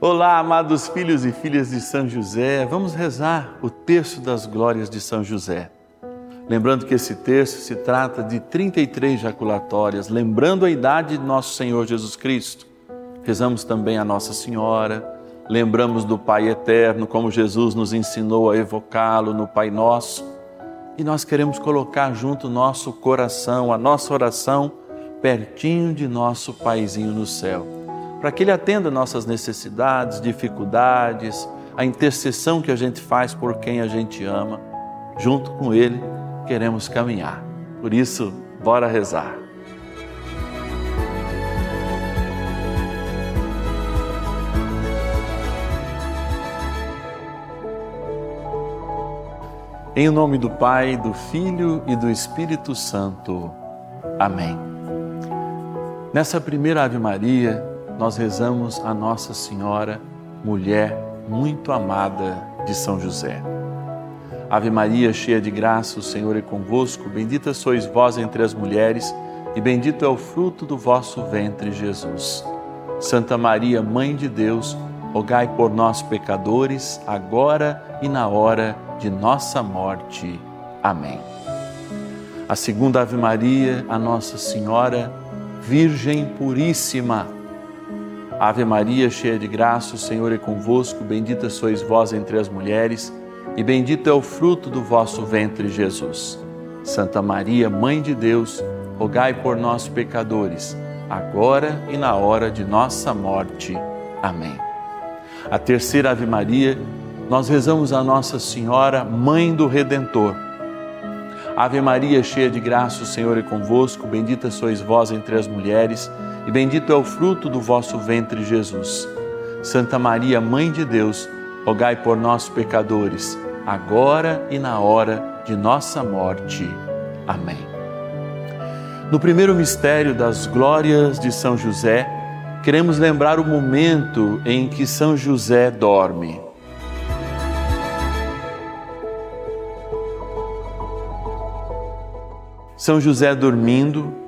Olá, amados filhos e filhas de São José, vamos rezar o terço das glórias de São José. Lembrando que esse terço se trata de 33 jaculatórias, lembrando a idade de nosso Senhor Jesus Cristo. Rezamos também a Nossa Senhora, lembramos do Pai Eterno, como Jesus nos ensinou a evocá-lo no Pai Nosso. E nós queremos colocar junto nosso coração, a nossa oração, pertinho de nosso Paizinho no céu para que Ele atenda nossas necessidades, dificuldades, a intercessão que a gente faz por quem a gente ama. Junto com Ele, queremos caminhar. Por isso, bora rezar. Em nome do Pai, do Filho e do Espírito Santo. Amém. Nessa primeira Ave Maria, nós rezamos a Nossa Senhora, mulher muito amada de São José. Ave Maria, cheia de graça, o Senhor é convosco, bendita sois vós entre as mulheres, e bendito é o fruto do vosso ventre, Jesus. Santa Maria, Mãe de Deus, rogai por nós, pecadores, agora e na hora de nossa morte. Amém. A segunda Ave Maria, a Nossa Senhora, Virgem Puríssima, Ave Maria, cheia de graça, o Senhor é convosco, bendita sois vós entre as mulheres, e bendito é o fruto do vosso ventre, Jesus. Santa Maria, Mãe de Deus, rogai por nós, pecadores, agora e na hora de nossa morte. Amém. A terceira Ave Maria, nós rezamos a Nossa Senhora, Mãe do Redentor. Ave Maria, cheia de graça, o Senhor é convosco, bendita sois vós entre as mulheres, e bendito é o fruto do vosso ventre, Jesus. Santa Maria, Mãe de Deus, rogai por nós, pecadores, agora e na hora de nossa morte. Amém. No primeiro mistério das glórias de São José, queremos lembrar o momento em que São José dorme. São José dormindo,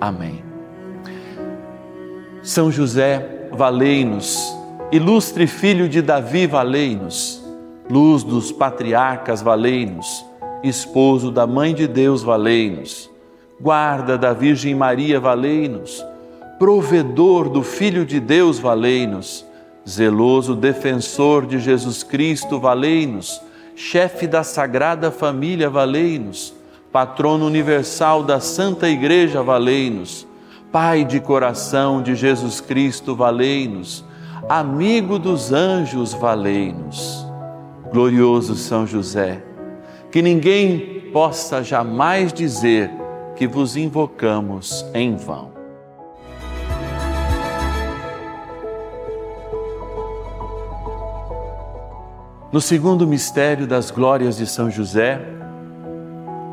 Amém. São José, valei-nos. Ilustre filho de Davi, valei-nos. Luz dos patriarcas, valei-nos. Esposo da Mãe de Deus, valei-nos. Guarda da Virgem Maria, valei-nos. Provedor do Filho de Deus, valei-nos. Zeloso defensor de Jesus Cristo, valei-nos. Chefe da Sagrada Família, valei-nos patrono universal da Santa Igreja, valei-nos. Pai de coração de Jesus Cristo, valei-nos. Amigo dos anjos, valei-nos. Glorioso São José, que ninguém possa jamais dizer que vos invocamos em vão. No segundo mistério das glórias de São José,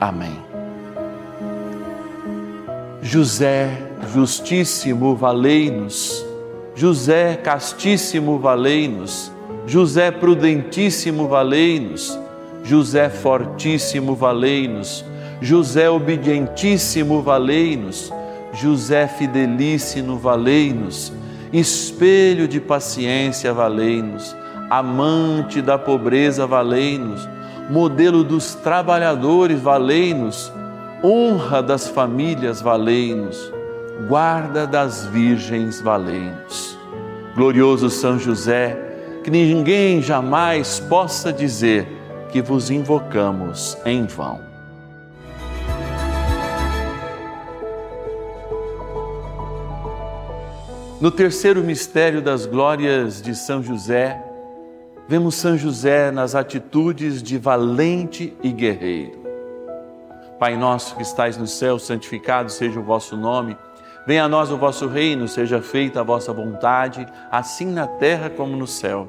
Amém. José justíssimo, valei-nos. José castíssimo, valei-nos. José prudentíssimo, valei-nos. José fortíssimo, valei-nos. José obedientíssimo, valei-nos. José fidelíssimo, valei-nos. Espelho de paciência, valei-nos. Amante da pobreza, valei-nos modelo dos trabalhadores, valei-nos, honra das famílias, valei-nos, guarda das virgens, valei-nos. Glorioso São José, que ninguém jamais possa dizer que vos invocamos em vão. No terceiro mistério das glórias de São José, vemos São José nas atitudes de valente e guerreiro. Pai nosso que estais no céu, santificado seja o vosso nome. Venha a nós o vosso reino, seja feita a vossa vontade, assim na terra como no céu.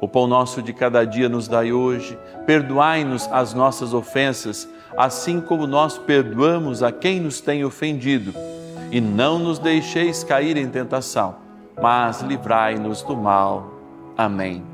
O pão nosso de cada dia nos dai hoje. Perdoai-nos as nossas ofensas, assim como nós perdoamos a quem nos tem ofendido e não nos deixeis cair em tentação, mas livrai-nos do mal. Amém.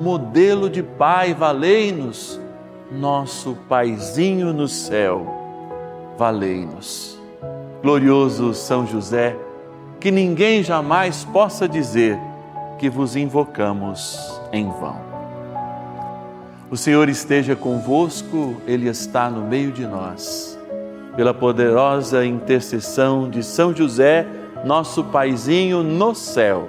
modelo de pai, valei-nos, nosso paizinho no céu, valei-nos. Glorioso São José, que ninguém jamais possa dizer que vos invocamos em vão. O Senhor esteja convosco, Ele está no meio de nós pela poderosa intercessão de São José, nosso paizinho no céu.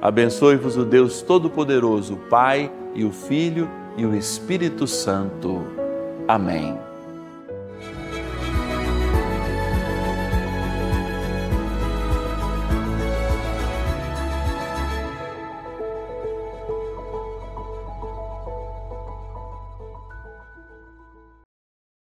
Abençoe-vos o Deus Todo-Poderoso, o Pai e o Filho e o Espírito Santo. Amém.